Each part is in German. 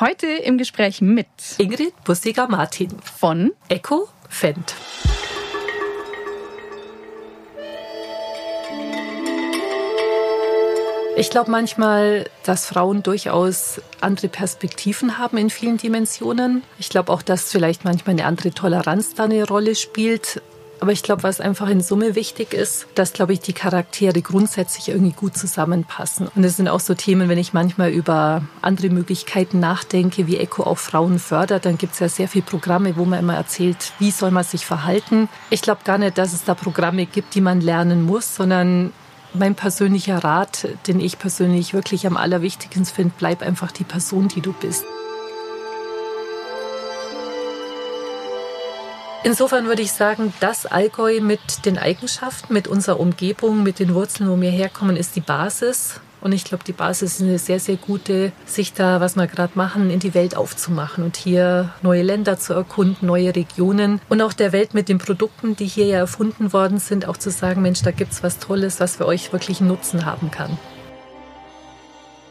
Heute im Gespräch mit Ingrid Bussiger-Martin von Echo Fendt. Ich glaube manchmal, dass Frauen durchaus andere Perspektiven haben in vielen Dimensionen. Ich glaube auch, dass vielleicht manchmal eine andere Toleranz da eine Rolle spielt. Aber ich glaube, was einfach in Summe wichtig ist, dass, glaube ich, die Charaktere grundsätzlich irgendwie gut zusammenpassen. Und es sind auch so Themen, wenn ich manchmal über andere Möglichkeiten nachdenke, wie Eco auch Frauen fördert, dann gibt es ja sehr viele Programme, wo man immer erzählt, wie soll man sich verhalten. Ich glaube gar nicht, dass es da Programme gibt, die man lernen muss, sondern mein persönlicher Rat, den ich persönlich wirklich am allerwichtigsten finde, bleib einfach die Person, die du bist. Insofern würde ich sagen, das Allgäu mit den Eigenschaften, mit unserer Umgebung, mit den Wurzeln, wo wir herkommen, ist die Basis. Und ich glaube, die Basis ist eine sehr, sehr gute, sich da, was wir gerade machen, in die Welt aufzumachen und hier neue Länder zu erkunden, neue Regionen und auch der Welt mit den Produkten, die hier ja erfunden worden sind, auch zu sagen, Mensch, da gibt's was Tolles, was für euch wirklich einen Nutzen haben kann.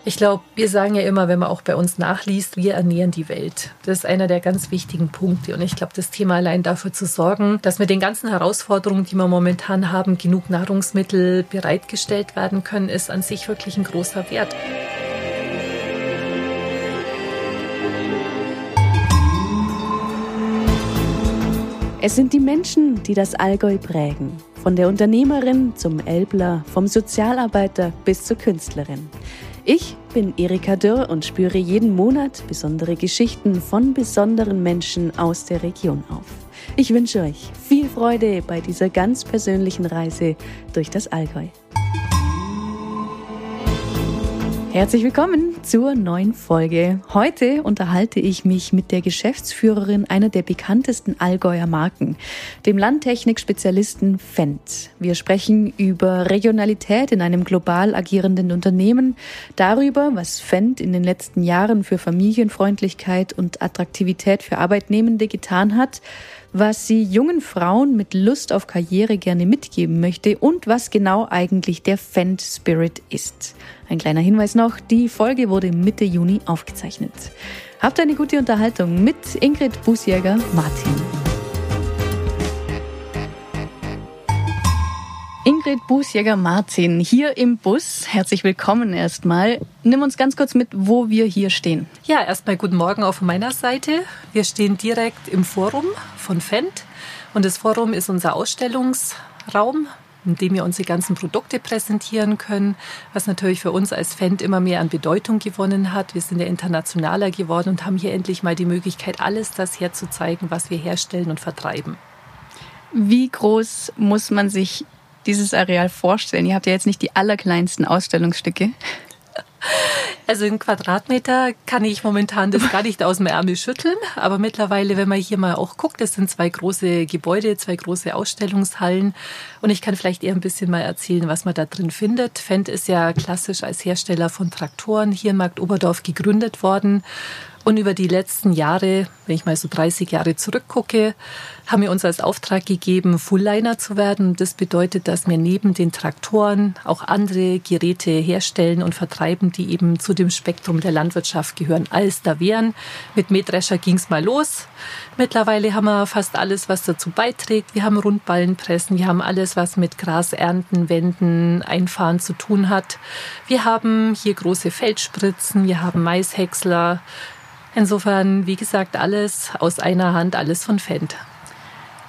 Ich glaube, wir sagen ja immer, wenn man auch bei uns nachliest, wir ernähren die Welt. Das ist einer der ganz wichtigen Punkte. Und ich glaube, das Thema allein dafür zu sorgen, dass mit den ganzen Herausforderungen, die wir momentan haben, genug Nahrungsmittel bereitgestellt werden können, ist an sich wirklich ein großer Wert. Es sind die Menschen, die das Allgäu prägen. Von der Unternehmerin zum Elbler, vom Sozialarbeiter bis zur Künstlerin. Ich bin Erika Dürr und spüre jeden Monat besondere Geschichten von besonderen Menschen aus der Region auf. Ich wünsche euch viel Freude bei dieser ganz persönlichen Reise durch das Allgäu. Herzlich willkommen zur neuen Folge. Heute unterhalte ich mich mit der Geschäftsführerin einer der bekanntesten Allgäuer Marken, dem Landtechnik-Spezialisten Fendt. Wir sprechen über Regionalität in einem global agierenden Unternehmen, darüber, was Fendt in den letzten Jahren für Familienfreundlichkeit und Attraktivität für Arbeitnehmende getan hat, was sie jungen Frauen mit Lust auf Karriere gerne mitgeben möchte und was genau eigentlich der Fendt Spirit ist. Ein kleiner Hinweis noch, die Folge wurde Mitte Juni aufgezeichnet. Habt eine gute Unterhaltung mit Ingrid Busjäger-Martin. Ingrid Bußjäger-Martin hier im Bus. Herzlich willkommen erstmal. Nimm uns ganz kurz mit, wo wir hier stehen. Ja, erstmal guten Morgen auf meiner Seite. Wir stehen direkt im Forum von Fendt und das Forum ist unser Ausstellungsraum, in dem wir unsere ganzen Produkte präsentieren können, was natürlich für uns als Fendt immer mehr an Bedeutung gewonnen hat. Wir sind ja internationaler geworden und haben hier endlich mal die Möglichkeit, alles das herzuzeigen, was wir herstellen und vertreiben. Wie groß muss man sich dieses Areal vorstellen? Ihr habt ja jetzt nicht die allerkleinsten Ausstellungsstücke. Also in Quadratmeter kann ich momentan das gar nicht aus dem Ärmel schütteln. Aber mittlerweile, wenn man hier mal auch guckt, das sind zwei große Gebäude, zwei große Ausstellungshallen. Und ich kann vielleicht eher ein bisschen mal erzählen, was man da drin findet. Fendt ist ja klassisch als Hersteller von Traktoren hier in Markt Oberdorf gegründet worden. Und über die letzten Jahre, wenn ich mal so 30 Jahre zurückgucke, haben wir uns als Auftrag gegeben, Fullliner zu werden. Das bedeutet, dass wir neben den Traktoren auch andere Geräte herstellen und vertreiben, die eben zu dem Spektrum der Landwirtschaft gehören. Als da wären. Mit Mähdrescher ging es mal los. Mittlerweile haben wir fast alles, was dazu beiträgt. Wir haben Rundballenpressen, wir haben alles, was mit Grasernten, Wenden, Einfahren zu tun hat. Wir haben hier große Feldspritzen, wir haben Maishäcksler, Insofern, wie gesagt, alles aus einer Hand, alles von Fendt.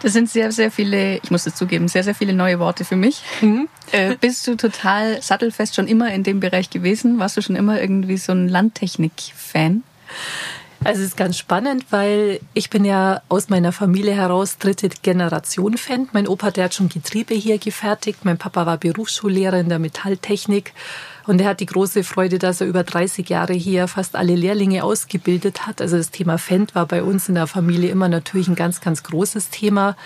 Das sind sehr, sehr viele, ich muss es zugeben, sehr, sehr viele neue Worte für mich. Mhm. Äh, bist du total sattelfest schon immer in dem Bereich gewesen? Warst du schon immer irgendwie so ein Landtechnik-Fan? Also es ist ganz spannend, weil ich bin ja aus meiner Familie heraus dritte Generation Fan. Mein Opa, der hat schon Getriebe hier gefertigt. Mein Papa war Berufsschullehrer in der Metalltechnik. Und er hat die große Freude, dass er über 30 Jahre hier fast alle Lehrlinge ausgebildet hat. Also das Thema Fendt war bei uns in der Familie immer natürlich ein ganz, ganz großes Thema.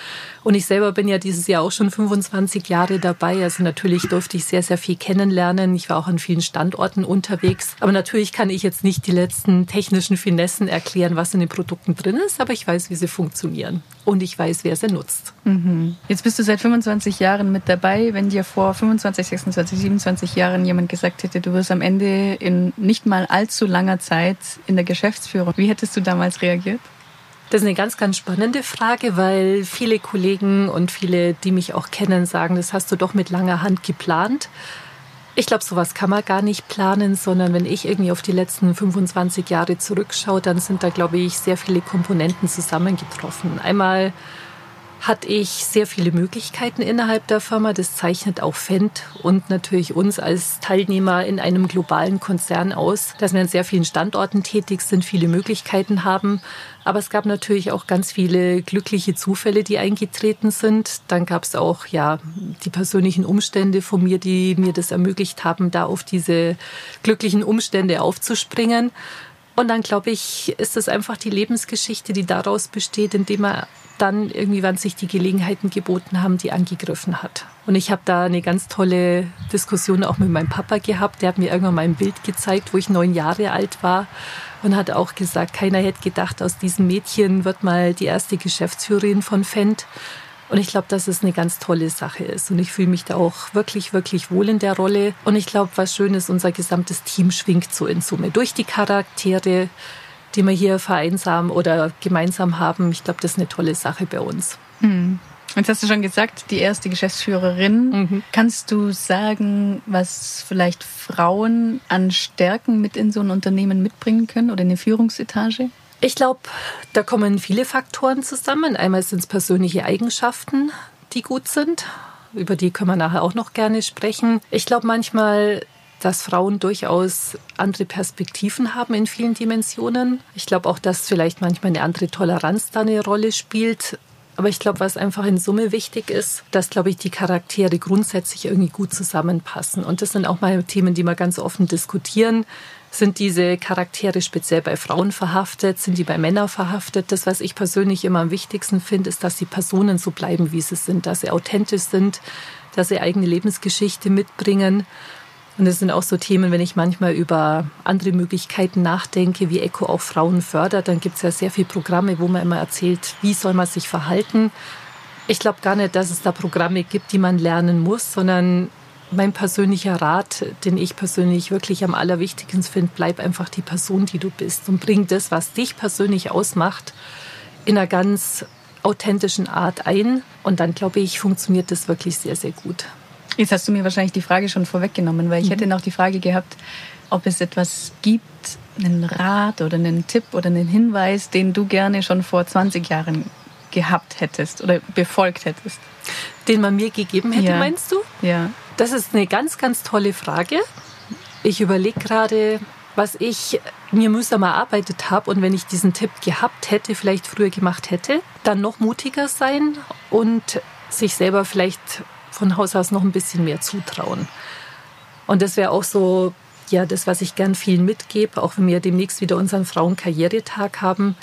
Und ich selber bin ja dieses Jahr auch schon 25 Jahre dabei. Also natürlich durfte ich sehr, sehr viel kennenlernen. Ich war auch an vielen Standorten unterwegs. Aber natürlich kann ich jetzt nicht die letzten technischen Finessen erklären, was in den Produkten drin ist. Aber ich weiß, wie sie funktionieren. Und ich weiß, wer sie nutzt. Mhm. Jetzt bist du seit 25 Jahren mit dabei. Wenn dir vor 25, 26, 27 Jahren jemand gesagt gesagt hätte, du wirst am Ende in nicht mal allzu langer Zeit in der Geschäftsführung, wie hättest du damals reagiert? Das ist eine ganz, ganz spannende Frage, weil viele Kollegen und viele, die mich auch kennen, sagen, das hast du doch mit langer Hand geplant. Ich glaube, sowas kann man gar nicht planen, sondern wenn ich irgendwie auf die letzten 25 Jahre zurückschaue, dann sind da, glaube ich, sehr viele Komponenten zusammengetroffen. Einmal hatte ich sehr viele Möglichkeiten innerhalb der Firma. Das zeichnet auch Fendt und natürlich uns als Teilnehmer in einem globalen Konzern aus, dass wir an sehr vielen Standorten tätig sind, viele Möglichkeiten haben. Aber es gab natürlich auch ganz viele glückliche Zufälle, die eingetreten sind. Dann gab es auch ja die persönlichen Umstände von mir, die mir das ermöglicht haben, da auf diese glücklichen Umstände aufzuspringen. Und dann glaube ich, ist es einfach die Lebensgeschichte, die daraus besteht, indem man dann irgendwie, wann sich die Gelegenheiten geboten haben, die angegriffen hat. Und ich habe da eine ganz tolle Diskussion auch mit meinem Papa gehabt. Der hat mir irgendwann mal ein Bild gezeigt, wo ich neun Jahre alt war und hat auch gesagt, keiner hätte gedacht, aus diesem Mädchen wird mal die erste Geschäftsführerin von Fendt. Und ich glaube, dass es eine ganz tolle Sache ist. Und ich fühle mich da auch wirklich, wirklich wohl in der Rolle. Und ich glaube, was schön ist, unser gesamtes Team schwingt so in Summe. Durch die Charaktere, die wir hier vereinsam oder gemeinsam haben. Ich glaube, das ist eine tolle Sache bei uns. Mhm. Jetzt hast du schon gesagt, die erste Geschäftsführerin. Mhm. Kannst du sagen, was vielleicht Frauen an Stärken mit in so ein Unternehmen mitbringen können oder in eine Führungsetage? Ich glaube, da kommen viele Faktoren zusammen. Einmal sind es persönliche Eigenschaften, die gut sind. Über die können wir nachher auch noch gerne sprechen. Ich glaube manchmal, dass Frauen durchaus andere Perspektiven haben in vielen Dimensionen. Ich glaube auch, dass vielleicht manchmal eine andere Toleranz da eine Rolle spielt. Aber ich glaube, was einfach in Summe wichtig ist, dass, glaube ich, die Charaktere grundsätzlich irgendwie gut zusammenpassen. Und das sind auch mal Themen, die wir ganz offen diskutieren. Sind diese Charaktere speziell bei Frauen verhaftet? Sind die bei Männern verhaftet? Das, was ich persönlich immer am wichtigsten finde, ist, dass die Personen so bleiben, wie sie sind, dass sie authentisch sind, dass sie eigene Lebensgeschichte mitbringen. Und es sind auch so Themen, wenn ich manchmal über andere Möglichkeiten nachdenke, wie ECO auch Frauen fördert, dann gibt es ja sehr viele Programme, wo man immer erzählt, wie soll man sich verhalten. Ich glaube gar nicht, dass es da Programme gibt, die man lernen muss, sondern mein persönlicher Rat, den ich persönlich wirklich am allerwichtigsten finde, bleib einfach die Person, die du bist und bring das, was dich persönlich ausmacht, in einer ganz authentischen Art ein. Und dann, glaube ich, funktioniert das wirklich sehr, sehr gut. Jetzt hast du mir wahrscheinlich die Frage schon vorweggenommen, weil ich mhm. hätte noch die Frage gehabt, ob es etwas gibt, einen Rat oder einen Tipp oder einen Hinweis, den du gerne schon vor 20 Jahren gehabt hättest oder befolgt hättest. Den man mir gegeben hätte, ja. meinst du? Ja. Das ist eine ganz, ganz tolle Frage. Ich überlege gerade, was ich mir mühsam erarbeitet habe und wenn ich diesen Tipp gehabt hätte, vielleicht früher gemacht hätte, dann noch mutiger sein und sich selber vielleicht von Haus aus noch ein bisschen mehr zutrauen. Und das wäre auch so, ja, das, was ich gern vielen mitgebe, auch wenn wir demnächst wieder unseren Frauenkarrieretag haben.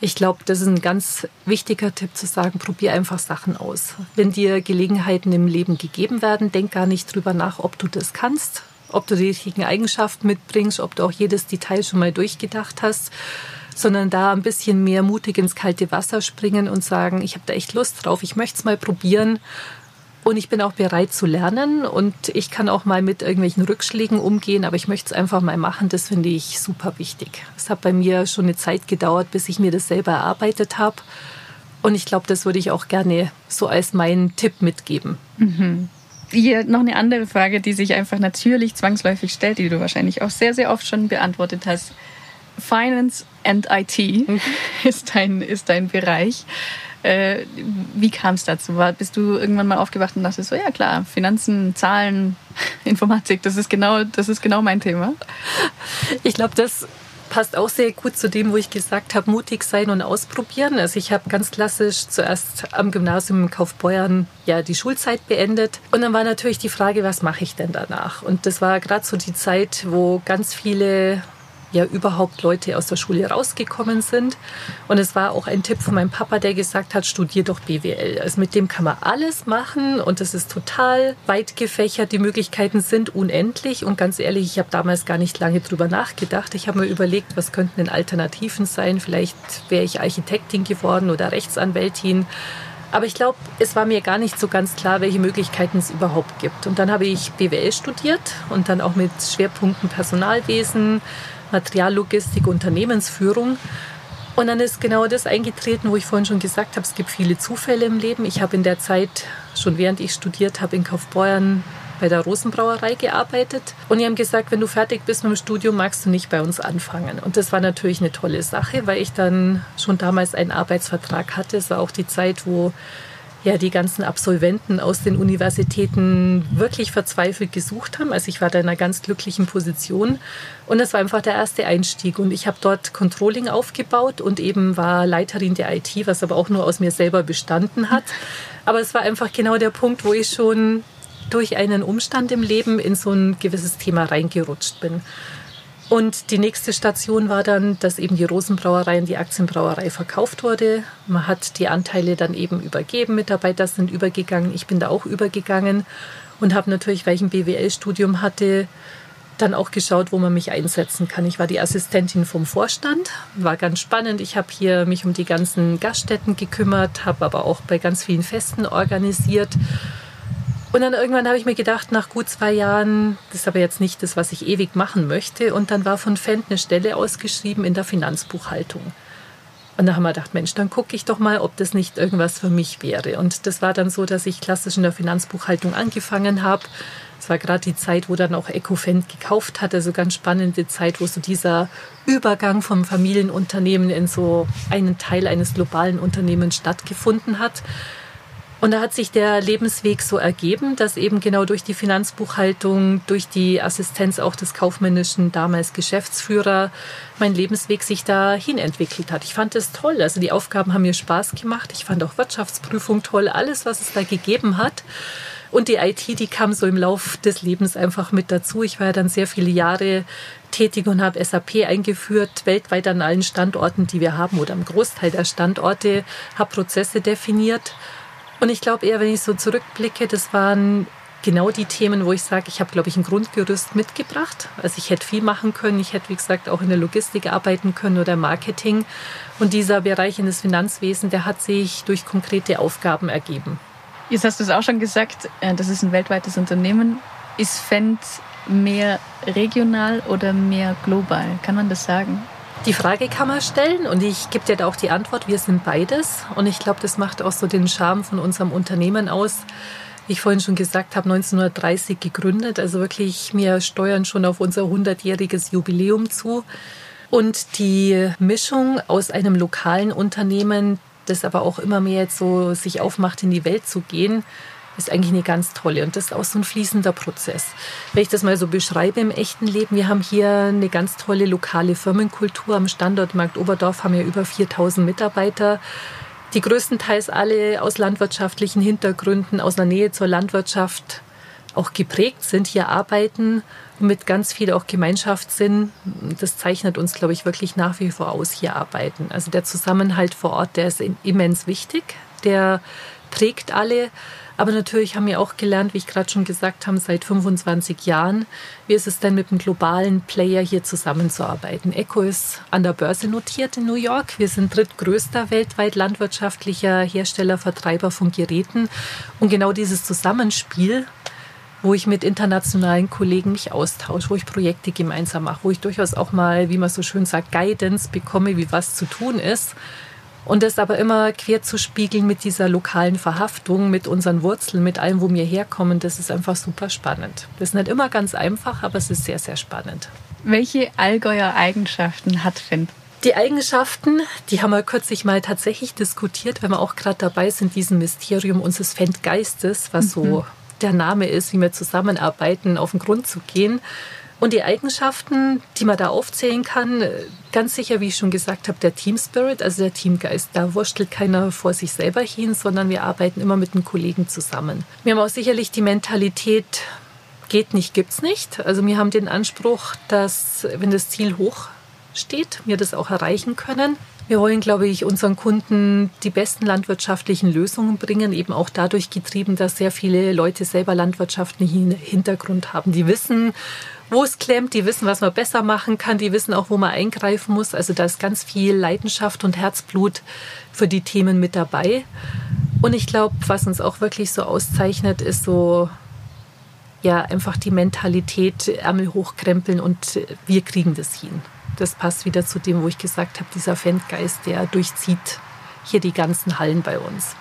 Ich glaube, das ist ein ganz wichtiger Tipp zu sagen, probier einfach Sachen aus. Wenn dir Gelegenheiten im Leben gegeben werden, denk gar nicht drüber nach, ob du das kannst, ob du die richtigen Eigenschaften mitbringst, ob du auch jedes Detail schon mal durchgedacht hast, sondern da ein bisschen mehr mutig ins kalte Wasser springen und sagen, ich habe da echt Lust drauf, ich möchte es mal probieren und ich bin auch bereit zu lernen und ich kann auch mal mit irgendwelchen Rückschlägen umgehen, aber ich möchte es einfach mal machen. Das finde ich super wichtig. Es hat bei mir schon eine Zeit gedauert, bis ich mir das selber erarbeitet habe. Und ich glaube, das würde ich auch gerne so als meinen Tipp mitgeben. Mhm. Hier noch eine andere Frage, die sich einfach natürlich zwangsläufig stellt, die du wahrscheinlich auch sehr, sehr oft schon beantwortet hast. Finance and IT mhm. ist, dein, ist dein Bereich. Äh, wie kam es dazu? War, bist du irgendwann mal aufgewacht und dachtest so, ja klar, Finanzen, Zahlen, Informatik, das ist genau, das ist genau mein Thema? Ich glaube, das passt auch sehr gut zu dem, wo ich gesagt habe, mutig sein und ausprobieren. Also ich habe ganz klassisch zuerst am Gymnasium in Kaufbeuern ja die Schulzeit beendet und dann war natürlich die Frage, was mache ich denn danach? Und das war gerade so die Zeit, wo ganz viele ja überhaupt Leute aus der Schule rausgekommen sind. Und es war auch ein Tipp von meinem Papa, der gesagt hat, studier doch BWL. Also mit dem kann man alles machen und es ist total weit gefächert. Die Möglichkeiten sind unendlich. Und ganz ehrlich, ich habe damals gar nicht lange drüber nachgedacht. Ich habe mir überlegt, was könnten denn Alternativen sein? Vielleicht wäre ich Architektin geworden oder Rechtsanwältin. Aber ich glaube, es war mir gar nicht so ganz klar, welche Möglichkeiten es überhaupt gibt. Und dann habe ich BWL studiert und dann auch mit Schwerpunkten Personalwesen, Materiallogistik, Unternehmensführung. Und dann ist genau das eingetreten, wo ich vorhin schon gesagt habe, es gibt viele Zufälle im Leben. Ich habe in der Zeit, schon während ich studiert habe, in Kaufbeuern bei der Rosenbrauerei gearbeitet. Und die haben gesagt, wenn du fertig bist mit dem Studium, magst du nicht bei uns anfangen. Und das war natürlich eine tolle Sache, weil ich dann schon damals einen Arbeitsvertrag hatte. Es war auch die Zeit, wo ja die ganzen Absolventen aus den Universitäten wirklich verzweifelt gesucht haben. Also ich war da in einer ganz glücklichen Position und das war einfach der erste Einstieg und ich habe dort Controlling aufgebaut und eben war Leiterin der IT, was aber auch nur aus mir selber bestanden hat. Aber es war einfach genau der Punkt, wo ich schon durch einen Umstand im Leben in so ein gewisses Thema reingerutscht bin. Und die nächste Station war dann, dass eben die Rosenbrauerei in die Aktienbrauerei verkauft wurde. Man hat die Anteile dann eben übergeben, Mitarbeiter sind übergegangen, ich bin da auch übergegangen und habe natürlich, weil ich ein BWL-Studium hatte, dann auch geschaut, wo man mich einsetzen kann. Ich war die Assistentin vom Vorstand, war ganz spannend. Ich habe hier mich um die ganzen Gaststätten gekümmert, habe aber auch bei ganz vielen Festen organisiert und dann irgendwann habe ich mir gedacht, nach gut zwei Jahren, das ist aber jetzt nicht das, was ich ewig machen möchte. Und dann war von Fendt eine Stelle ausgeschrieben in der Finanzbuchhaltung. Und da haben wir gedacht, Mensch, dann gucke ich doch mal, ob das nicht irgendwas für mich wäre. Und das war dann so, dass ich klassisch in der Finanzbuchhaltung angefangen habe. Es war gerade die Zeit, wo dann auch EcoFend gekauft hat, also ganz spannende Zeit, wo so dieser Übergang vom Familienunternehmen in so einen Teil eines globalen Unternehmens stattgefunden hat. Und da hat sich der Lebensweg so ergeben, dass eben genau durch die Finanzbuchhaltung, durch die Assistenz auch des kaufmännischen damals Geschäftsführer, mein Lebensweg sich dahin entwickelt hat. Ich fand es toll. Also die Aufgaben haben mir Spaß gemacht. Ich fand auch Wirtschaftsprüfung toll. Alles, was es da gegeben hat. Und die IT, die kam so im Lauf des Lebens einfach mit dazu. Ich war ja dann sehr viele Jahre tätig und habe SAP eingeführt, weltweit an allen Standorten, die wir haben oder am Großteil der Standorte, habe Prozesse definiert und ich glaube eher, wenn ich so zurückblicke, das waren genau die Themen, wo ich sage, ich habe, glaube ich, ein Grundgerüst mitgebracht. Also ich hätte viel machen können. Ich hätte, wie gesagt, auch in der Logistik arbeiten können oder Marketing. Und dieser Bereich in das Finanzwesen, der hat sich durch konkrete Aufgaben ergeben. Jetzt hast du es auch schon gesagt, äh, das ist ein weltweites Unternehmen. Ist Fendt mehr regional oder mehr global? Kann man das sagen? Die Frage kann man stellen und ich gebe dir da auch die Antwort, wir sind beides. Und ich glaube, das macht auch so den Charme von unserem Unternehmen aus. Wie ich vorhin schon gesagt habe, 1930 gegründet, also wirklich, wir steuern schon auf unser 100-jähriges Jubiläum zu. Und die Mischung aus einem lokalen Unternehmen, das aber auch immer mehr jetzt so sich aufmacht, in die Welt zu gehen, ist eigentlich eine ganz tolle. Und das ist auch so ein fließender Prozess. Wenn ich das mal so beschreibe im echten Leben, wir haben hier eine ganz tolle lokale Firmenkultur am Standort Markt Oberdorf, haben ja über 4000 Mitarbeiter. Die größtenteils alle aus landwirtschaftlichen Hintergründen, aus einer Nähe zur Landwirtschaft auch geprägt sind, hier arbeiten mit ganz viel auch Gemeinschaftssinn. Das zeichnet uns, glaube ich, wirklich nach wie vor aus, hier arbeiten. Also der Zusammenhalt vor Ort, der ist immens wichtig. Der prägt alle. Aber natürlich haben wir auch gelernt, wie ich gerade schon gesagt habe, seit 25 Jahren, wie ist es denn mit einem globalen Player hier zusammenzuarbeiten. Eco ist an der Börse notiert in New York. Wir sind drittgrößter weltweit landwirtschaftlicher Hersteller, Vertreiber von Geräten. Und genau dieses Zusammenspiel wo ich mit internationalen Kollegen mich austausche, wo ich Projekte gemeinsam mache, wo ich durchaus auch mal, wie man so schön sagt, Guidance bekomme, wie was zu tun ist, und das aber immer quer zu spiegeln mit dieser lokalen Verhaftung, mit unseren Wurzeln, mit allem, wo wir herkommen, das ist einfach super spannend. Das ist nicht immer ganz einfach, aber es ist sehr, sehr spannend. Welche Allgäuer Eigenschaften hat Finn? Die Eigenschaften, die haben wir kürzlich mal tatsächlich diskutiert, wenn wir auch gerade dabei sind, diesem Mysterium unseres Fendgeistes, was mhm. so der Name ist, wie wir zusammenarbeiten, auf den Grund zu gehen. Und die Eigenschaften, die man da aufzählen kann, ganz sicher, wie ich schon gesagt habe, der Team Spirit, also der Teamgeist. Da wurstelt keiner vor sich selber hin, sondern wir arbeiten immer mit den Kollegen zusammen. Wir haben auch sicherlich die Mentalität, geht nicht, gibt's nicht. Also wir haben den Anspruch, dass, wenn das Ziel hoch steht, wir das auch erreichen können. Wir wollen, glaube ich, unseren Kunden die besten landwirtschaftlichen Lösungen bringen, eben auch dadurch getrieben, dass sehr viele Leute selber landwirtschaftlichen Hintergrund haben. Die wissen, wo es klemmt, die wissen, was man besser machen kann, die wissen auch, wo man eingreifen muss. Also da ist ganz viel Leidenschaft und Herzblut für die Themen mit dabei. Und ich glaube, was uns auch wirklich so auszeichnet, ist so ja einfach die Mentalität, Ärmel hochkrempeln und wir kriegen das hin. Das passt wieder zu dem, wo ich gesagt habe, dieser Fangeist, der durchzieht hier die ganzen Hallen bei uns.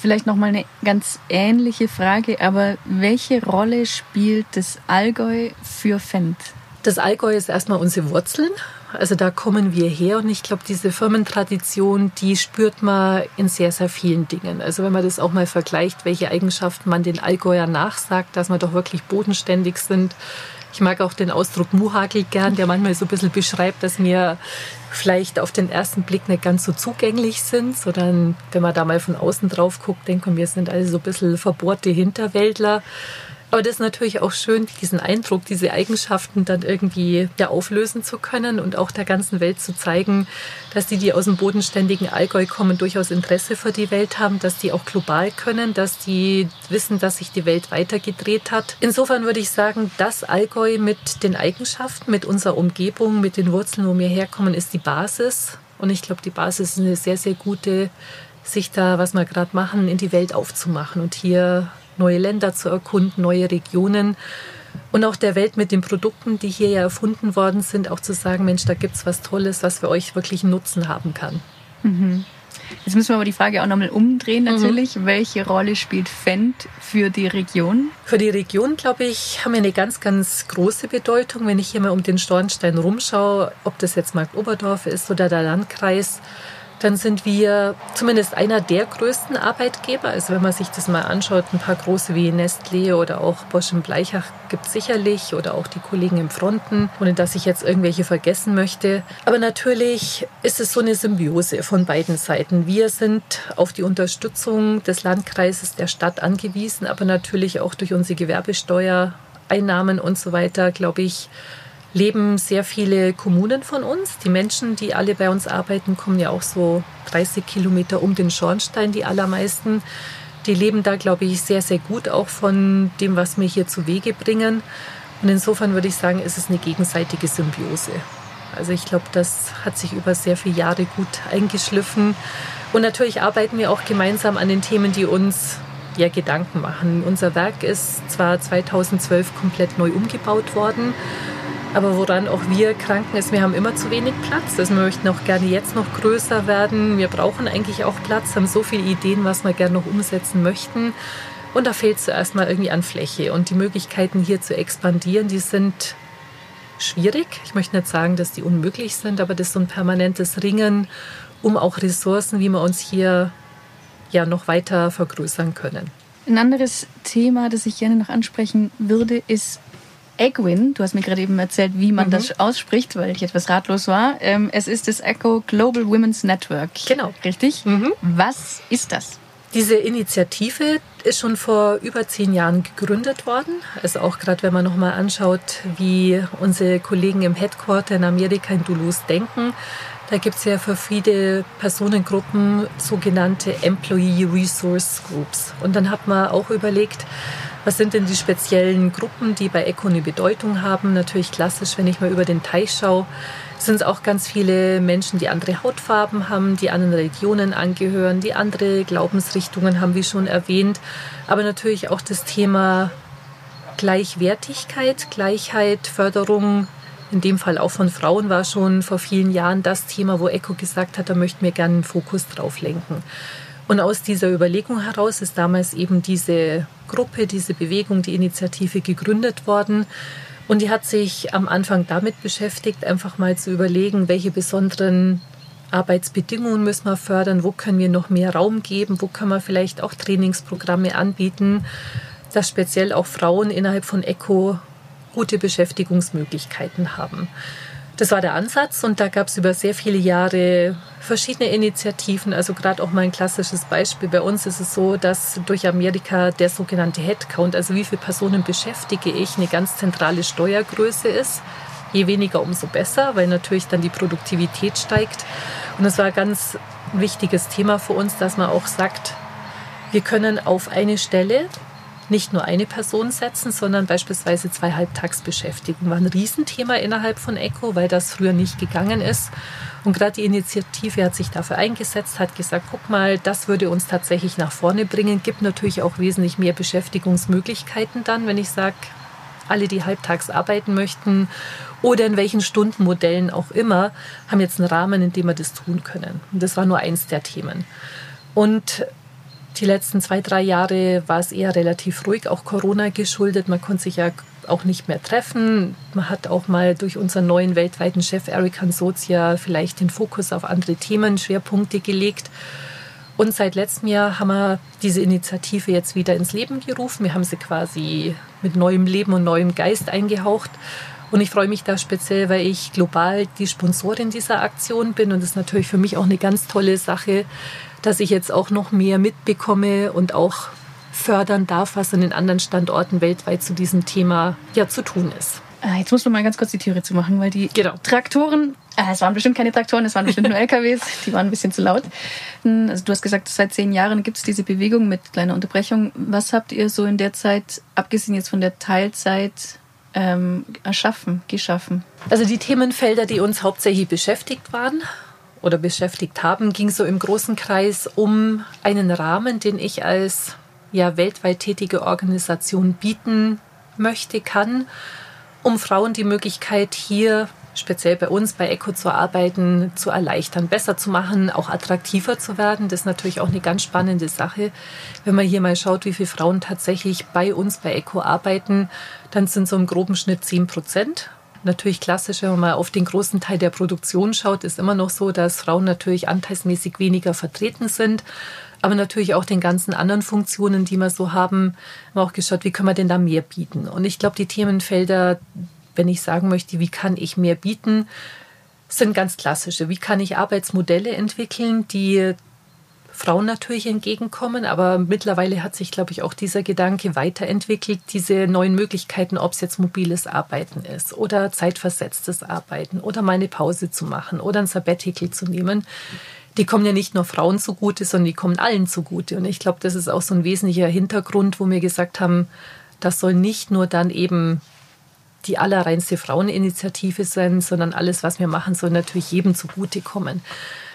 Vielleicht noch mal eine ganz ähnliche Frage, aber welche Rolle spielt das Allgäu für Fendt? Das Allgäu ist erstmal unsere Wurzeln. Also da kommen wir her und ich glaube, diese Firmentradition, die spürt man in sehr, sehr vielen Dingen. Also wenn man das auch mal vergleicht, welche Eigenschaften man den Allgäuer nachsagt, dass wir doch wirklich bodenständig sind. Ich mag auch den Ausdruck Muhagel gern, der manchmal so ein bisschen beschreibt, dass wir vielleicht auf den ersten Blick nicht ganz so zugänglich sind, sondern wenn man da mal von außen drauf guckt, denkt man, wir sind alle so ein bisschen verbohrte Hinterwäldler. Aber das ist natürlich auch schön, diesen Eindruck, diese Eigenschaften dann irgendwie ja, auflösen zu können und auch der ganzen Welt zu zeigen, dass die, die aus dem bodenständigen Allgäu kommen, durchaus Interesse für die Welt haben, dass die auch global können, dass die wissen, dass sich die Welt weitergedreht hat. Insofern würde ich sagen, das Allgäu mit den Eigenschaften, mit unserer Umgebung, mit den Wurzeln, wo wir herkommen, ist die Basis. Und ich glaube, die Basis ist eine sehr, sehr gute, sich da, was wir gerade machen, in die Welt aufzumachen und hier neue Länder zu erkunden, neue Regionen und auch der Welt mit den Produkten, die hier ja erfunden worden sind, auch zu sagen, Mensch, da gibt es was Tolles, was für euch wirklich einen Nutzen haben kann. Mhm. Jetzt müssen wir aber die Frage auch nochmal umdrehen natürlich. Mhm. Welche Rolle spielt Fendt für die Region? Für die Region, glaube ich, haben wir eine ganz, ganz große Bedeutung. Wenn ich hier mal um den Stornstein rumschaue, ob das jetzt Markt Oberdorf ist oder der Landkreis, dann sind wir zumindest einer der größten Arbeitgeber. Also wenn man sich das mal anschaut, ein paar große wie Nestlé oder auch Bosch und Bleichach gibt es sicherlich oder auch die Kollegen im Fronten, ohne dass ich jetzt irgendwelche vergessen möchte. Aber natürlich ist es so eine Symbiose von beiden Seiten. Wir sind auf die Unterstützung des Landkreises der Stadt angewiesen, aber natürlich auch durch unsere Gewerbesteuer Einnahmen und so weiter, glaube ich, leben sehr viele Kommunen von uns. Die Menschen, die alle bei uns arbeiten, kommen ja auch so 30 Kilometer um den Schornstein, die allermeisten. Die leben da, glaube ich, sehr, sehr gut auch von dem, was wir hier zu Wege bringen. Und insofern würde ich sagen, ist es eine gegenseitige Symbiose. Also ich glaube, das hat sich über sehr viele Jahre gut eingeschliffen. Und natürlich arbeiten wir auch gemeinsam an den Themen, die uns ja Gedanken machen. Unser Werk ist zwar 2012 komplett neu umgebaut worden, aber woran auch wir kranken ist, wir haben immer zu wenig Platz. Also wir möchten auch gerne jetzt noch größer werden. Wir brauchen eigentlich auch Platz, haben so viele Ideen, was wir gerne noch umsetzen möchten. Und da fehlt zuerst mal irgendwie an Fläche. Und die Möglichkeiten hier zu expandieren, die sind schwierig. Ich möchte nicht sagen, dass die unmöglich sind, aber das ist so ein permanentes Ringen um auch Ressourcen, wie wir uns hier ja noch weiter vergrößern können. Ein anderes Thema, das ich gerne noch ansprechen würde, ist Egwin. Du hast mir gerade eben erzählt, wie man mhm. das ausspricht, weil ich etwas ratlos war. Ähm, es ist das Echo Global Women's Network. Genau. Richtig? Mhm. Was ist das? Diese Initiative ist schon vor über zehn Jahren gegründet worden. Also auch gerade, wenn man nochmal anschaut, wie unsere Kollegen im Headquarter in Amerika in Duluth denken. Da gibt es ja für viele Personengruppen sogenannte Employee Resource Groups. Und dann hat man auch überlegt, was sind denn die speziellen Gruppen, die bei Eco eine Bedeutung haben? Natürlich klassisch, wenn ich mal über den Teich schaue, sind es auch ganz viele Menschen, die andere Hautfarben haben, die anderen Religionen angehören, die andere Glaubensrichtungen haben, wie schon erwähnt. Aber natürlich auch das Thema Gleichwertigkeit, Gleichheit, Förderung, in dem Fall auch von Frauen, war schon vor vielen Jahren das Thema, wo Eco gesagt hat, da möchten wir gerne einen Fokus drauf lenken. Und aus dieser Überlegung heraus ist damals eben diese Gruppe, diese Bewegung, die Initiative gegründet worden. Und die hat sich am Anfang damit beschäftigt, einfach mal zu überlegen, welche besonderen Arbeitsbedingungen müssen wir fördern, wo können wir noch mehr Raum geben, wo können wir vielleicht auch Trainingsprogramme anbieten, dass speziell auch Frauen innerhalb von ECO gute Beschäftigungsmöglichkeiten haben. Das war der Ansatz und da gab es über sehr viele Jahre verschiedene Initiativen. Also gerade auch mal ein klassisches Beispiel. Bei uns ist es so, dass durch Amerika der sogenannte Headcount, also wie viele Personen beschäftige ich, eine ganz zentrale Steuergröße ist. Je weniger, umso besser, weil natürlich dann die Produktivität steigt. Und es war ein ganz wichtiges Thema für uns, dass man auch sagt, wir können auf eine Stelle nicht nur eine Person setzen, sondern beispielsweise zwei Halbtagsbeschäftigten. War ein Riesenthema innerhalb von ECO, weil das früher nicht gegangen ist. Und gerade die Initiative hat sich dafür eingesetzt, hat gesagt, guck mal, das würde uns tatsächlich nach vorne bringen, gibt natürlich auch wesentlich mehr Beschäftigungsmöglichkeiten dann, wenn ich sage, alle, die halbtags arbeiten möchten oder in welchen Stundenmodellen auch immer, haben jetzt einen Rahmen, in dem wir das tun können. Und das war nur eins der Themen. Und die letzten zwei, drei Jahre war es eher relativ ruhig, auch Corona geschuldet. Man konnte sich ja auch nicht mehr treffen. Man hat auch mal durch unseren neuen weltweiten Chef Eric Hansotia vielleicht den Fokus auf andere Themen, Schwerpunkte gelegt. Und seit letztem Jahr haben wir diese Initiative jetzt wieder ins Leben gerufen. Wir haben sie quasi mit neuem Leben und neuem Geist eingehaucht. Und ich freue mich da speziell, weil ich global die Sponsorin dieser Aktion bin. Und das ist natürlich für mich auch eine ganz tolle Sache, dass ich jetzt auch noch mehr mitbekomme und auch fördern darf, was an den anderen Standorten weltweit zu diesem Thema ja zu tun ist. Ah, jetzt muss man mal ganz kurz die Türe zu machen, weil die genau. Traktoren äh, es waren bestimmt keine Traktoren, es waren bestimmt nur LKWs, die waren ein bisschen zu laut. Hm, also du hast gesagt, seit zehn Jahren gibt es diese Bewegung mit kleiner Unterbrechung. Was habt ihr so in der Zeit, abgesehen jetzt von der Teilzeit, ähm, erschaffen, geschaffen? Also die Themenfelder, die uns hauptsächlich beschäftigt waren oder beschäftigt haben, ging so im großen Kreis um einen Rahmen, den ich als ja, weltweit tätige Organisation bieten möchte, kann, um Frauen die Möglichkeit hier speziell bei uns bei Eco zu arbeiten, zu erleichtern, besser zu machen, auch attraktiver zu werden. Das ist natürlich auch eine ganz spannende Sache. Wenn man hier mal schaut, wie viele Frauen tatsächlich bei uns bei Eco arbeiten, dann sind so im groben Schnitt 10 Prozent. Natürlich klassisch, wenn man mal auf den großen Teil der Produktion schaut, ist immer noch so, dass Frauen natürlich anteilsmäßig weniger vertreten sind. Aber natürlich auch den ganzen anderen Funktionen, die wir so haben, haben wir auch geschaut, wie können wir denn da mehr bieten. Und ich glaube, die Themenfelder, wenn ich sagen möchte, wie kann ich mehr bieten, sind ganz klassische. Wie kann ich Arbeitsmodelle entwickeln, die Frauen natürlich entgegenkommen, aber mittlerweile hat sich, glaube ich, auch dieser Gedanke weiterentwickelt, diese neuen Möglichkeiten, ob es jetzt mobiles Arbeiten ist oder zeitversetztes Arbeiten oder mal eine Pause zu machen oder ein Sabbatical zu nehmen. Die kommen ja nicht nur Frauen zugute, sondern die kommen allen zugute. Und ich glaube, das ist auch so ein wesentlicher Hintergrund, wo wir gesagt haben, das soll nicht nur dann eben die allerreinste Fraueninitiative sein, sondern alles, was wir machen, soll natürlich jedem zugutekommen.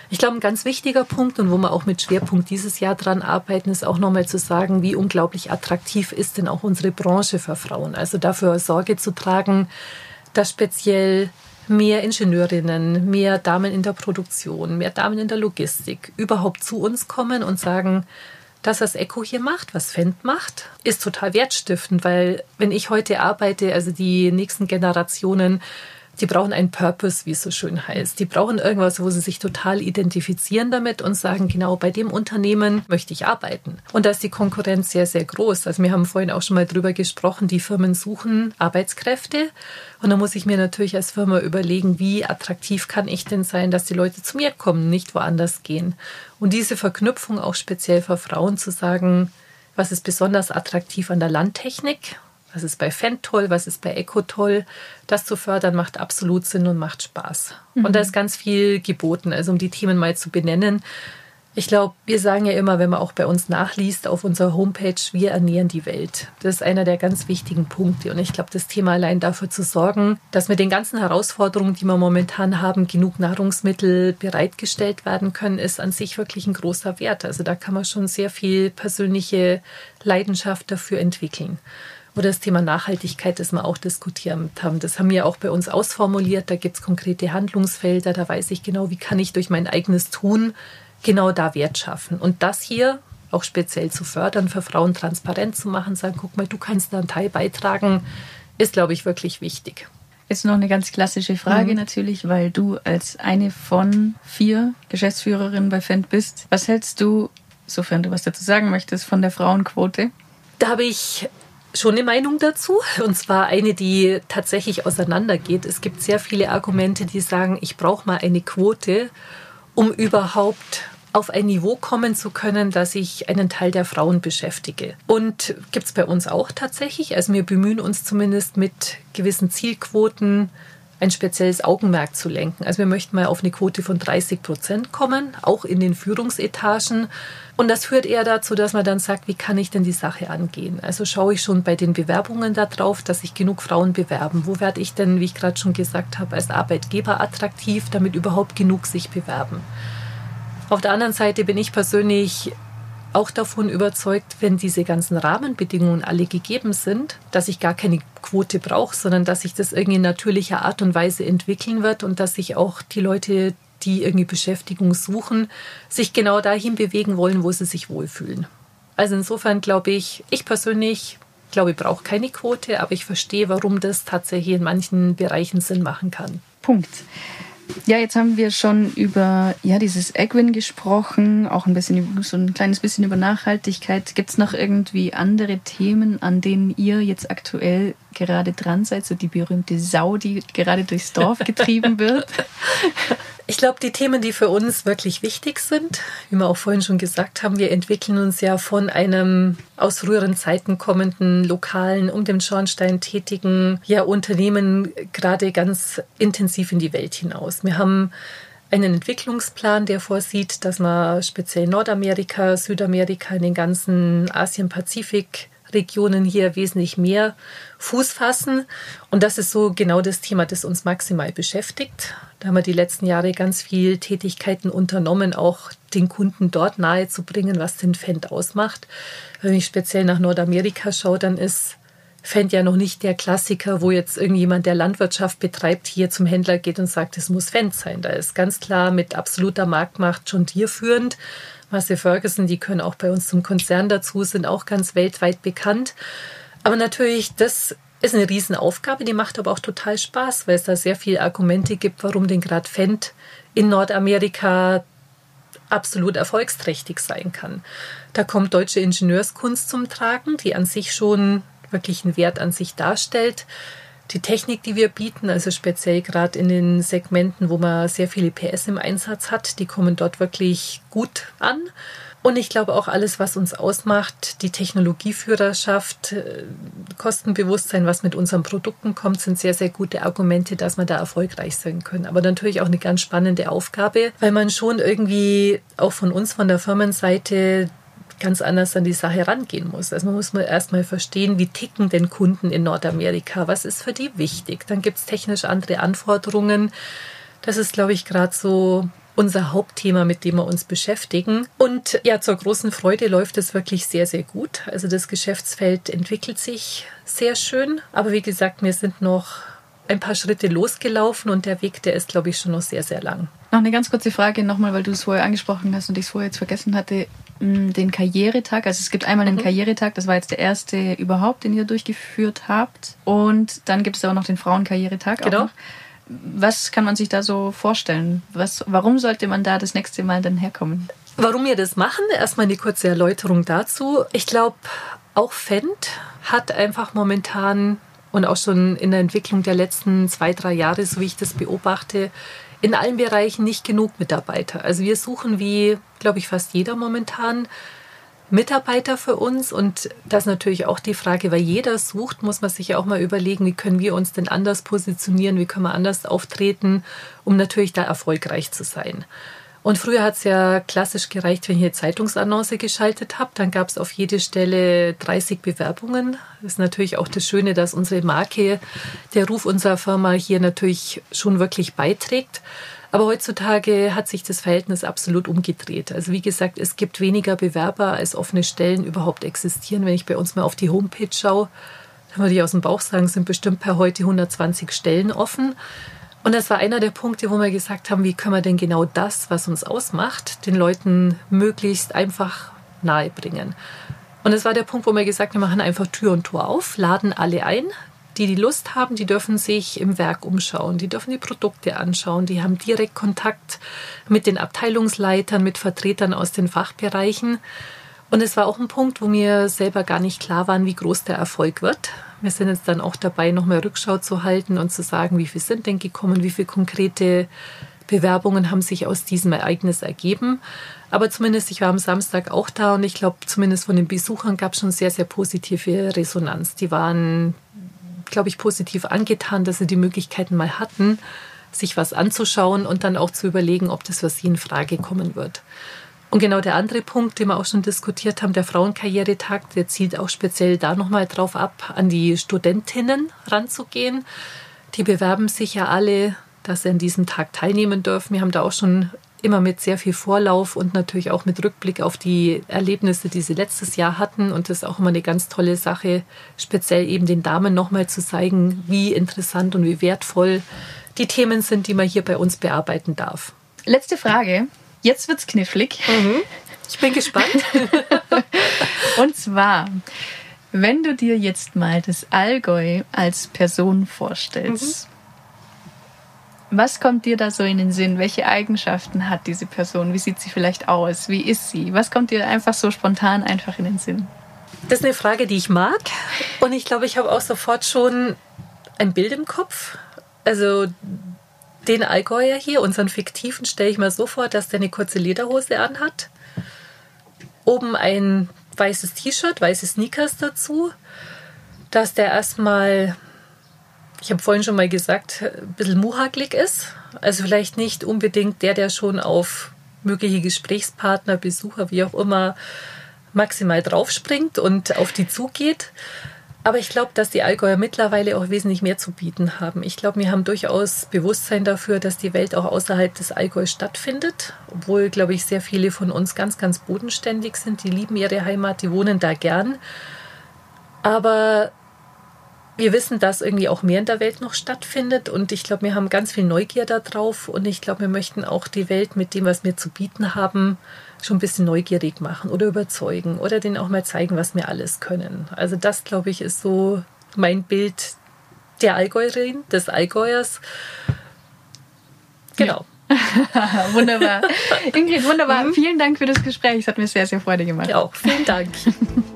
Ich glaube, ein ganz wichtiger Punkt und wo wir auch mit Schwerpunkt dieses Jahr dran arbeiten, ist auch nochmal zu sagen, wie unglaublich attraktiv ist denn auch unsere Branche für Frauen. Also dafür Sorge zu tragen, dass speziell mehr Ingenieurinnen, mehr Damen in der Produktion, mehr Damen in der Logistik überhaupt zu uns kommen und sagen, das, was Echo hier macht, was Fendt macht, ist total wertstiftend, weil wenn ich heute arbeite, also die nächsten Generationen, die brauchen einen Purpose, wie es so schön heißt. Die brauchen irgendwas, wo sie sich total identifizieren damit und sagen, genau bei dem Unternehmen möchte ich arbeiten. Und da ist die Konkurrenz sehr, sehr groß. Also wir haben vorhin auch schon mal drüber gesprochen, die Firmen suchen Arbeitskräfte. Und da muss ich mir natürlich als Firma überlegen, wie attraktiv kann ich denn sein, dass die Leute zu mir kommen, nicht woanders gehen. Und diese Verknüpfung auch speziell für Frauen zu sagen, was ist besonders attraktiv an der Landtechnik was ist bei Fendt toll, was ist bei Eco toll. Das zu fördern macht absolut Sinn und macht Spaß. Mhm. Und da ist ganz viel geboten, also um die Themen mal zu benennen. Ich glaube, wir sagen ja immer, wenn man auch bei uns nachliest auf unserer Homepage, wir ernähren die Welt. Das ist einer der ganz wichtigen Punkte. Und ich glaube, das Thema allein dafür zu sorgen, dass mit den ganzen Herausforderungen, die wir momentan haben, genug Nahrungsmittel bereitgestellt werden können, ist an sich wirklich ein großer Wert. Also da kann man schon sehr viel persönliche Leidenschaft dafür entwickeln. Oder das Thema Nachhaltigkeit, das wir auch diskutiert haben. Das haben wir auch bei uns ausformuliert. Da gibt es konkrete Handlungsfelder. Da weiß ich genau, wie kann ich durch mein eigenes Tun genau da Wert schaffen. Und das hier auch speziell zu fördern, für Frauen transparent zu machen, sagen, guck mal, du kannst da einen Teil beitragen, ist, glaube ich, wirklich wichtig. Ist noch eine ganz klassische Frage mhm. natürlich, weil du als eine von vier Geschäftsführerinnen bei Fendt bist. Was hältst du, sofern du was dazu sagen möchtest, von der Frauenquote? Da habe ich schon eine Meinung dazu. Und zwar eine, die tatsächlich auseinandergeht. Es gibt sehr viele Argumente, die sagen, ich brauche mal eine Quote, um überhaupt auf ein Niveau kommen zu können, dass ich einen Teil der Frauen beschäftige. Und gibt es bei uns auch tatsächlich. Also wir bemühen uns zumindest mit gewissen Zielquoten ein spezielles Augenmerk zu lenken. Also wir möchten mal auf eine Quote von 30 Prozent kommen, auch in den Führungsetagen. Und das führt eher dazu, dass man dann sagt, wie kann ich denn die Sache angehen? Also schaue ich schon bei den Bewerbungen darauf, dass sich genug Frauen bewerben. Wo werde ich denn, wie ich gerade schon gesagt habe, als Arbeitgeber attraktiv, damit überhaupt genug sich bewerben? Auf der anderen Seite bin ich persönlich auch davon überzeugt, wenn diese ganzen Rahmenbedingungen alle gegeben sind, dass ich gar keine Quote brauche, sondern dass sich das irgendwie in natürlicher Art und Weise entwickeln wird und dass sich auch die Leute, die irgendwie Beschäftigung suchen, sich genau dahin bewegen wollen, wo sie sich wohlfühlen. Also insofern glaube ich, ich persönlich glaube, ich brauche keine Quote, aber ich verstehe, warum das tatsächlich in manchen Bereichen Sinn machen kann. Punkt. Ja, jetzt haben wir schon über ja, dieses Egwin gesprochen, auch ein bisschen so ein kleines bisschen über Nachhaltigkeit. Gibt es noch irgendwie andere Themen, an denen ihr jetzt aktuell gerade dran seid, so die berühmte Sau, die gerade durchs Dorf getrieben wird? Ich glaube, die Themen, die für uns wirklich wichtig sind, wie wir auch vorhin schon gesagt haben, wir entwickeln uns ja von einem aus früheren Zeiten kommenden lokalen, um den Schornstein tätigen ja, Unternehmen gerade ganz intensiv in die Welt hinaus. Wir haben einen Entwicklungsplan, der vorsieht, dass man speziell Nordamerika, Südamerika, in den ganzen Asien-Pazifik Regionen hier wesentlich mehr Fuß fassen. Und das ist so genau das Thema, das uns maximal beschäftigt. Da haben wir die letzten Jahre ganz viel Tätigkeiten unternommen, auch den Kunden dort nahezubringen, was den Fendt ausmacht. Wenn ich speziell nach Nordamerika schaue, dann ist Fendt ja noch nicht der Klassiker, wo jetzt irgendjemand, der Landwirtschaft betreibt, hier zum Händler geht und sagt, es muss Fendt sein. Da ist ganz klar mit absoluter Marktmacht schon Tier führend. Massey Ferguson, die können auch bei uns zum Konzern dazu, sind auch ganz weltweit bekannt. Aber natürlich, das ist eine Riesenaufgabe, die macht aber auch total Spaß, weil es da sehr viele Argumente gibt, warum den Grad Fendt in Nordamerika absolut erfolgsträchtig sein kann. Da kommt deutsche Ingenieurskunst zum Tragen, die an sich schon wirklich einen Wert an sich darstellt die Technik, die wir bieten, also speziell gerade in den Segmenten, wo man sehr viele PS im Einsatz hat, die kommen dort wirklich gut an. Und ich glaube auch alles, was uns ausmacht, die Technologieführerschaft, äh, Kostenbewusstsein, was mit unseren Produkten kommt, sind sehr, sehr gute Argumente, dass wir da erfolgreich sein können. Aber natürlich auch eine ganz spannende Aufgabe, weil man schon irgendwie auch von uns, von der Firmenseite, ganz anders an die Sache rangehen muss. Also man muss mal erstmal verstehen, wie ticken denn Kunden in Nordamerika? Was ist für die wichtig? Dann gibt es technisch andere Anforderungen. Das ist, glaube ich, gerade so unser Hauptthema, mit dem wir uns beschäftigen. Und ja, zur großen Freude läuft es wirklich sehr, sehr gut. Also das Geschäftsfeld entwickelt sich sehr schön. Aber wie gesagt, wir sind noch ein paar Schritte losgelaufen und der Weg, der ist, glaube ich, schon noch sehr, sehr lang. Noch eine ganz kurze Frage nochmal, weil du es vorher angesprochen hast und ich es vorher jetzt vergessen hatte. Mm, den Karrieretag. Also es gibt einmal den mhm. Karrieretag, das war jetzt der erste überhaupt, den ihr durchgeführt habt. Und dann gibt es aber noch den Frauenkarrieretag. Genau. Was kann man sich da so vorstellen? Was, warum sollte man da das nächste Mal dann herkommen? Warum wir das machen? Erstmal eine kurze Erläuterung dazu. Ich glaube, auch Fendt hat einfach momentan und auch schon in der Entwicklung der letzten zwei, drei Jahre, so wie ich das beobachte, in allen Bereichen nicht genug Mitarbeiter. Also wir suchen wie, glaube ich, fast jeder momentan Mitarbeiter für uns und das ist natürlich auch die Frage, weil jeder sucht, muss man sich ja auch mal überlegen, wie können wir uns denn anders positionieren, wie können wir anders auftreten, um natürlich da erfolgreich zu sein. Und früher hat es ja klassisch gereicht, wenn ich eine Zeitungsannonce geschaltet habe. Dann gab es auf jede Stelle 30 Bewerbungen. Das ist natürlich auch das Schöne, dass unsere Marke, der Ruf unserer Firma hier natürlich schon wirklich beiträgt. Aber heutzutage hat sich das Verhältnis absolut umgedreht. Also wie gesagt, es gibt weniger Bewerber, als offene Stellen überhaupt existieren. Wenn ich bei uns mal auf die Homepage schaue, dann würde ich aus dem Bauch sagen, sind bestimmt per heute 120 Stellen offen. Und das war einer der Punkte, wo wir gesagt haben, wie können wir denn genau das, was uns ausmacht, den Leuten möglichst einfach nahebringen. Und das war der Punkt, wo wir gesagt haben, wir machen einfach Tür und Tor auf, laden alle ein. Die, die Lust haben, die dürfen sich im Werk umschauen, die dürfen die Produkte anschauen, die haben direkt Kontakt mit den Abteilungsleitern, mit Vertretern aus den Fachbereichen. Und es war auch ein Punkt, wo mir selber gar nicht klar waren, wie groß der Erfolg wird. Wir sind jetzt dann auch dabei, nochmal Rückschau zu halten und zu sagen, wie viele sind denn gekommen, wie viele konkrete Bewerbungen haben sich aus diesem Ereignis ergeben. Aber zumindest, ich war am Samstag auch da und ich glaube, zumindest von den Besuchern gab es schon sehr, sehr positive Resonanz. Die waren glaube ich, positiv angetan, dass sie die Möglichkeiten mal hatten, sich was anzuschauen und dann auch zu überlegen, ob das für sie in Frage kommen wird. Und genau der andere Punkt, den wir auch schon diskutiert haben, der Frauenkarrieretag, der zielt auch speziell da nochmal drauf ab, an die Studentinnen ranzugehen. Die bewerben sich ja alle, dass sie an diesem Tag teilnehmen dürfen. Wir haben da auch schon immer mit sehr viel Vorlauf und natürlich auch mit Rückblick auf die Erlebnisse, die sie letztes Jahr hatten. Und das ist auch immer eine ganz tolle Sache, speziell eben den Damen nochmal zu zeigen, wie interessant und wie wertvoll die Themen sind, die man hier bei uns bearbeiten darf. Letzte Frage. Jetzt wird's knifflig. Mhm. Ich bin gespannt. und zwar, wenn du dir jetzt mal das Allgäu als Person vorstellst, mhm. Was kommt dir da so in den Sinn? Welche Eigenschaften hat diese Person? Wie sieht sie vielleicht aus? Wie ist sie? Was kommt dir einfach so spontan einfach in den Sinn? Das ist eine Frage, die ich mag. Und ich glaube, ich habe auch sofort schon ein Bild im Kopf. Also den Allgäuer hier, unseren fiktiven, stelle ich mir so vor, dass der eine kurze Lederhose anhat. Oben ein weißes T-Shirt, weiße Sneakers dazu. Dass der erstmal, ich habe vorhin schon mal gesagt, ein bisschen muhaklig ist. Also vielleicht nicht unbedingt der, der schon auf mögliche Gesprächspartner, Besucher, wie auch immer, maximal draufspringt und auf die zugeht, aber ich glaube, dass die Allgäuer mittlerweile auch wesentlich mehr zu bieten haben. Ich glaube, wir haben durchaus Bewusstsein dafür, dass die Welt auch außerhalb des Allgäus stattfindet. Obwohl, glaube ich, sehr viele von uns ganz, ganz bodenständig sind. Die lieben ihre Heimat, die wohnen da gern. Aber wir wissen, dass irgendwie auch mehr in der Welt noch stattfindet und ich glaube, wir haben ganz viel Neugier darauf und ich glaube, wir möchten auch die Welt mit dem, was wir zu bieten haben, schon ein bisschen neugierig machen oder überzeugen oder denen auch mal zeigen, was wir alles können. Also das, glaube ich, ist so mein Bild der Allgäuerin, des Allgäuers. Genau. Ja. wunderbar. Ingrid, wunderbar. Mhm. Vielen Dank für das Gespräch. Es hat mir sehr, sehr Freude gemacht. Ja, auch. Vielen Dank.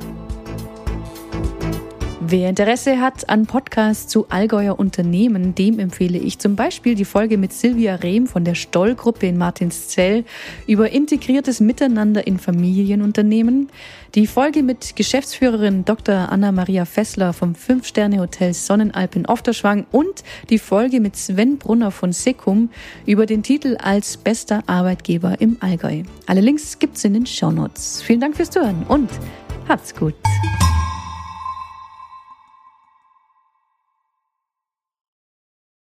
Wer Interesse hat an Podcasts zu Allgäuer Unternehmen, dem empfehle ich zum Beispiel die Folge mit Silvia Rehm von der Stoll-Gruppe in Martinszell über integriertes Miteinander in Familienunternehmen, die Folge mit Geschäftsführerin Dr. Anna-Maria Fessler vom Fünf-Sterne-Hotel Sonnenalp in Ofterschwang und die Folge mit Sven Brunner von Secum über den Titel als bester Arbeitgeber im Allgäu. Alle Links gibt's in den Shownotes. Vielen Dank fürs Zuhören und habt's gut.